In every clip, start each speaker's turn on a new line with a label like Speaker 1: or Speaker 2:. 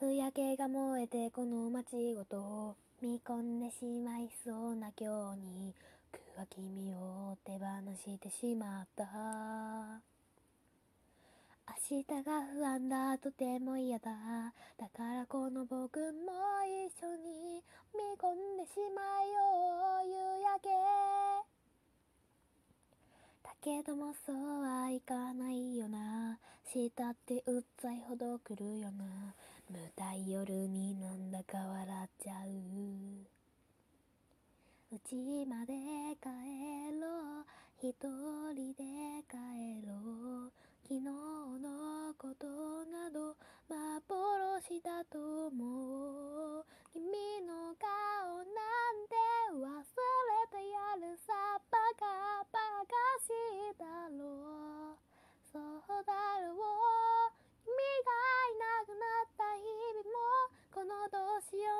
Speaker 1: ふやけが燃えてこの街ごと見込んでしまいそうな今日に僕は君を手放してしまった。明日が不安だとても嫌だ。だからこの僕も一緒に見込んでしまえよ夕焼け。だけどもそうはいかないよな。したってうっざいほど来るよな。舞台夜になんだか笑っちゃう。うちまで帰ろう。一人で帰ろう。昨日のことなど幻だと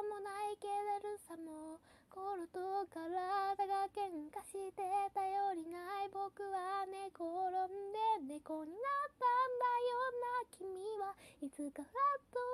Speaker 1: もないけれるさも心と体が喧嘩して頼りない僕は寝転んで猫になったんだよな。君はいつかふらっと